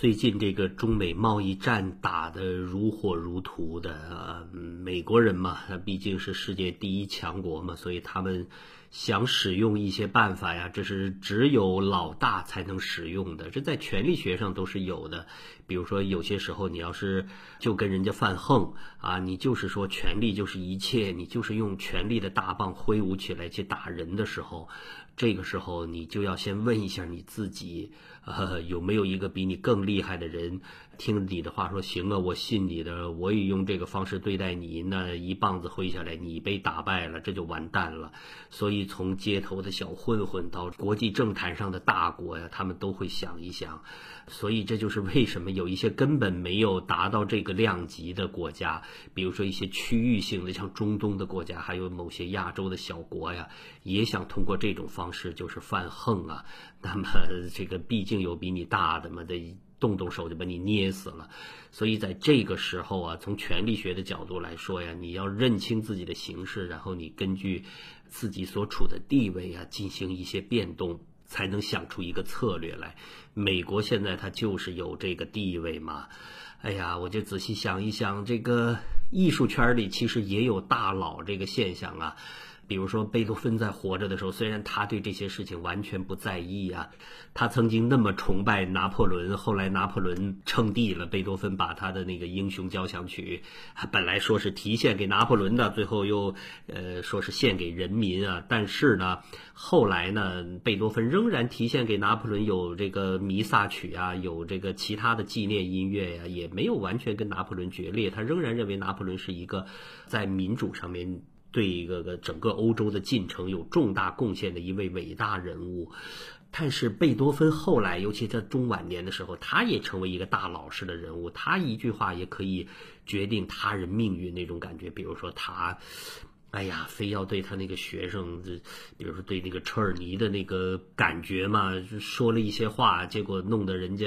最近这个中美贸易战打得如火如荼的，呃，美国人嘛，他毕竟是世界第一强国嘛，所以他们想使用一些办法呀，这是只有老大才能使用的，这在权力学上都是有的。比如说，有些时候你要是就跟人家犯横啊，你就是说权力就是一切，你就是用权力的大棒挥舞起来去打人的时候。这个时候，你就要先问一下你自己，呃，有没有一个比你更厉害的人，听你的话说行啊，我信你的，我也用这个方式对待你，那一棒子挥下来，你被打败了，这就完蛋了。所以，从街头的小混混到国际政坛上的大国呀，他们都会想一想。所以，这就是为什么有一些根本没有达到这个量级的国家，比如说一些区域性的，像中东的国家，还有某些亚洲的小国呀，也想通过这种方式，就是犯横啊。那么，这个毕竟有比你大的嘛，的动动手就把你捏死了。所以，在这个时候啊，从权力学的角度来说呀，你要认清自己的形势，然后你根据自己所处的地位啊，进行一些变动。才能想出一个策略来。美国现在它就是有这个地位嘛。哎呀，我就仔细想一想，这个艺术圈里其实也有大佬这个现象啊。比如说贝多芬在活着的时候，虽然他对这些事情完全不在意啊，他曾经那么崇拜拿破仑，后来拿破仑称帝了，贝多芬把他的那个英雄交响曲，本来说是提献给拿破仑的，最后又呃说是献给人民啊，但是呢，后来呢，贝多芬仍然提献给拿破仑有这个弥撒曲啊，有这个其他的纪念音乐呀，也没有完全跟拿破仑决裂，他仍然认为拿破仑是一个在民主上面。对一个个整个欧洲的进程有重大贡献的一位伟大人物，但是贝多芬后来，尤其在中晚年的时候，他也成为一个大老师的人物，他一句话也可以决定他人命运那种感觉。比如说他，哎呀，非要对他那个学生，比如说对那个车尔尼的那个感觉嘛，说了一些话，结果弄得人家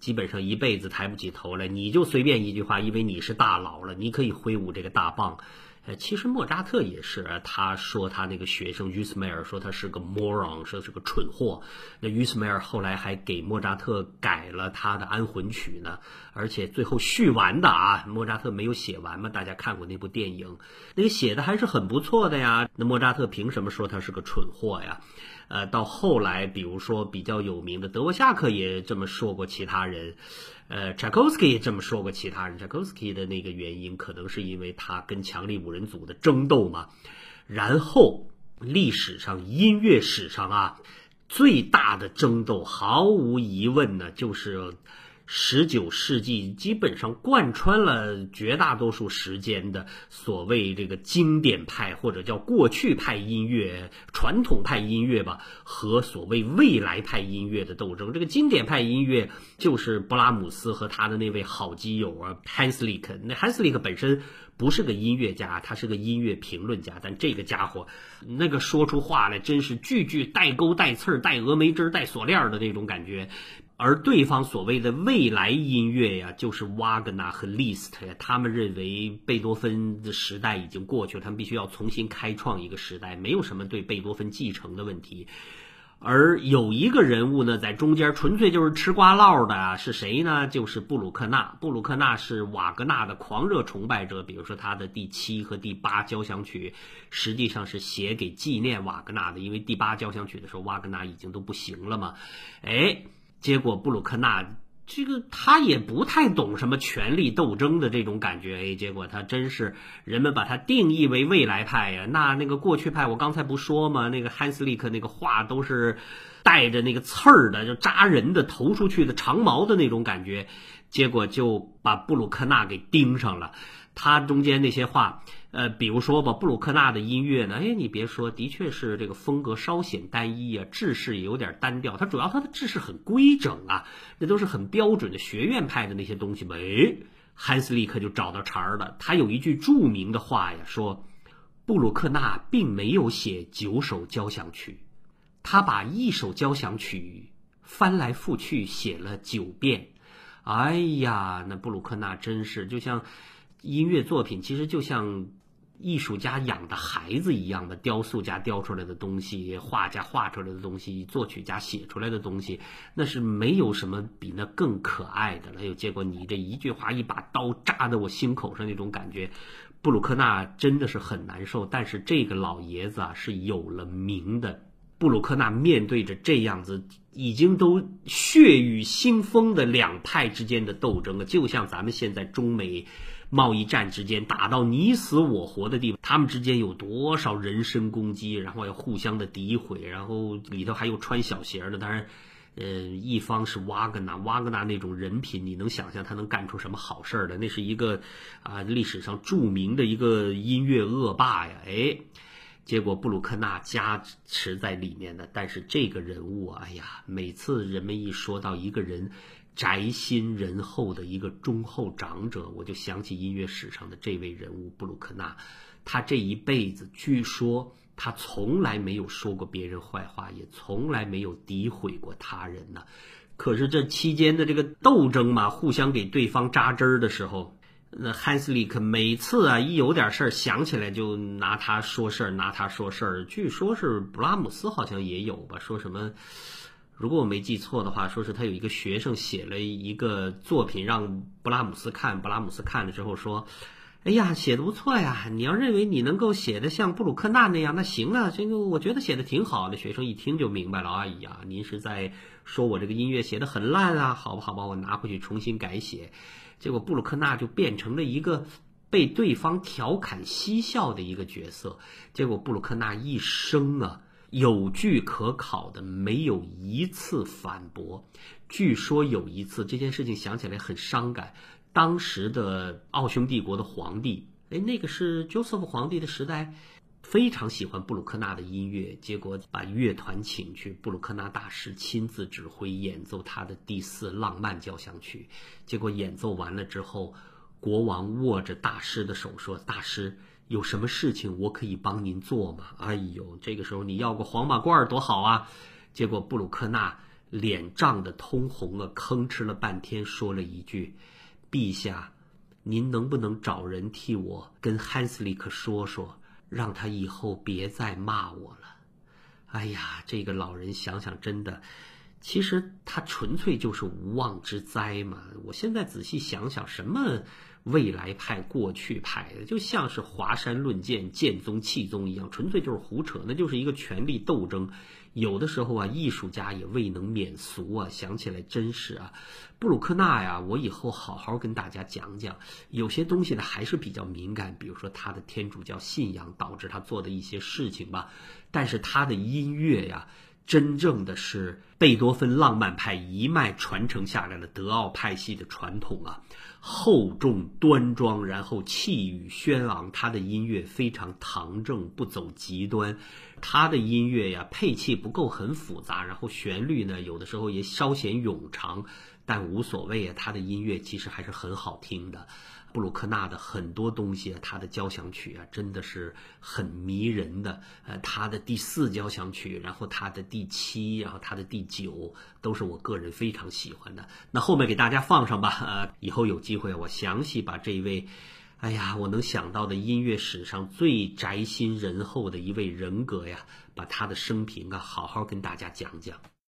基本上一辈子抬不起头来。你就随便一句话，因为你是大佬了，你可以挥舞这个大棒。呃，其实莫扎特也是，他说他那个学生于斯梅尔说他是个 moron，说是个蠢货。那于斯梅尔后来还给莫扎特改了他的安魂曲呢，而且最后续完的啊，莫扎特没有写完嘛？大家看过那部电影，那个写的还是很不错的呀。那莫扎特凭什么说他是个蠢货呀？呃，到后来，比如说比较有名的德沃夏克也这么说过其他人。呃，柴可夫斯基也这么说过，其他人柴可夫斯基的那个原因，可能是因为他跟强力五人组的争斗嘛。然后，历史上音乐史上啊，最大的争斗，毫无疑问呢，就是。十九世纪基本上贯穿了绝大多数时间的所谓这个经典派或者叫过去派音乐、传统派音乐吧，和所谓未来派音乐的斗争。这个经典派音乐就是布拉姆斯和他的那位好基友啊汉斯利克。那汉斯利克本身不是个音乐家，他是个音乐评论家，但这个家伙那个说出话来真是句句带钩带刺儿、带峨眉针、带锁链的那种感觉。而对方所谓的未来音乐呀，就是瓦格纳和 List 呀，他们认为贝多芬的时代已经过去了，他们必须要重新开创一个时代，没有什么对贝多芬继承的问题。而有一个人物呢，在中间纯粹就是吃瓜唠的啊，是谁呢？就是布鲁克纳。布鲁克纳是瓦格纳的狂热崇拜者，比如说他的第七和第八交响曲，实际上是写给纪念瓦格纳的，因为第八交响曲的时候，瓦格纳已经都不行了嘛。哎。结果布鲁克纳这个他也不太懂什么权力斗争的这种感觉，哎，结果他真是人们把他定义为未来派呀。那那个过去派，我刚才不说吗？那个汉斯利克那个话都是带着那个刺儿的，就扎人的、投出去的长矛的那种感觉，结果就把布鲁克纳给盯上了。他中间那些话，呃，比如说吧，布鲁克纳的音乐呢，哎，你别说，的确是这个风格稍显单一啊，制式也有点单调。他主要他的制式很规整啊，那都是很标准的学院派的那些东西嘛。哎，汉斯利克就找到茬儿了。他有一句著名的话呀，说布鲁克纳并没有写九首交响曲，他把一首交响曲翻来覆去写了九遍。哎呀，那布鲁克纳真是就像。音乐作品其实就像艺术家养的孩子一样的，雕塑家雕出来的东西，画家画出来的东西，作曲家写出来的东西，那是没有什么比那更可爱的了。有结果你这一句话，一把刀扎在我心口上那种感觉，布鲁克纳真的是很难受。但是这个老爷子啊，是有了名的。布鲁克纳面对着这样子已经都血雨腥风的两派之间的斗争啊，就像咱们现在中美贸易战之间打到你死我活的地方，他们之间有多少人身攻击，然后要互相的诋毁，然后里头还有穿小鞋的。当然，呃，一方是瓦格纳，瓦格纳那种人品，你能想象他能干出什么好事的？那是一个啊，历史上著名的一个音乐恶霸呀，哎。结果布鲁克纳加持在里面的，但是这个人物啊，哎呀，每次人们一说到一个人宅心仁厚的一个忠厚长者，我就想起音乐史上的这位人物布鲁克纳。他这一辈子，据说他从来没有说过别人坏话，也从来没有诋毁过他人呢。可是这期间的这个斗争嘛，互相给对方扎针儿的时候。那汉斯利克每次啊一有点事儿想起来就拿他说事儿，拿他说事儿。据说是布拉姆斯好像也有吧，说什么？如果我没记错的话，说是他有一个学生写了一个作品让布拉姆斯看，布拉姆斯看了之后说：“哎呀，写的不错呀！你要认为你能够写的像布鲁克纳那样，那行啊，这个我觉得写的挺好的。”学生一听就明白了，哎呀，您是在说我这个音乐写的很烂啊？好吧，好吧，我拿回去重新改写。结果布鲁克纳就变成了一个被对方调侃嬉笑的一个角色。结果布鲁克纳一生啊有据可考的，没有一次反驳。据说有一次这件事情想起来很伤感，当时的奥匈帝国的皇帝，哎，那个是 Joseph 皇帝的时代。非常喜欢布鲁克纳的音乐，结果把乐团请去，布鲁克纳大师亲自指挥演奏他的第四浪漫交响曲。结果演奏完了之后，国王握着大师的手说：“大师，有什么事情我可以帮您做吗？”哎呦，这个时候你要个黄马褂多好啊！结果布鲁克纳脸涨得通红了，吭哧了半天，说了一句：“陛下，您能不能找人替我跟汉斯利克说说？”让他以后别再骂我了。哎呀，这个老人想想真的，其实他纯粹就是无妄之灾嘛。我现在仔细想想，什么？未来派、过去派的，就像是华山论剑、剑宗气宗一样，纯粹就是胡扯，那就是一个权力斗争。有的时候啊，艺术家也未能免俗啊。想起来真是啊，布鲁克纳呀，我以后好好跟大家讲讲。有些东西呢还是比较敏感，比如说他的天主教信仰导致他做的一些事情吧。但是他的音乐呀。真正的是贝多芬浪漫派一脉传承下来的德奥派系的传统啊，厚重端庄，然后气宇轩昂。他的音乐非常堂正，不走极端。他的音乐呀，配器不够很复杂，然后旋律呢，有的时候也稍显冗长，但无所谓啊。他的音乐其实还是很好听的。布鲁克纳的很多东西啊，他的交响曲啊，真的是很迷人的。呃，他的第四交响曲，然后他的第七，然后他的第九，都是我个人非常喜欢的。那后面给大家放上吧。呃，以后有机会我详细把这一位，哎呀，我能想到的音乐史上最宅心仁厚的一位人格呀，把他的生平啊，好好跟大家讲讲。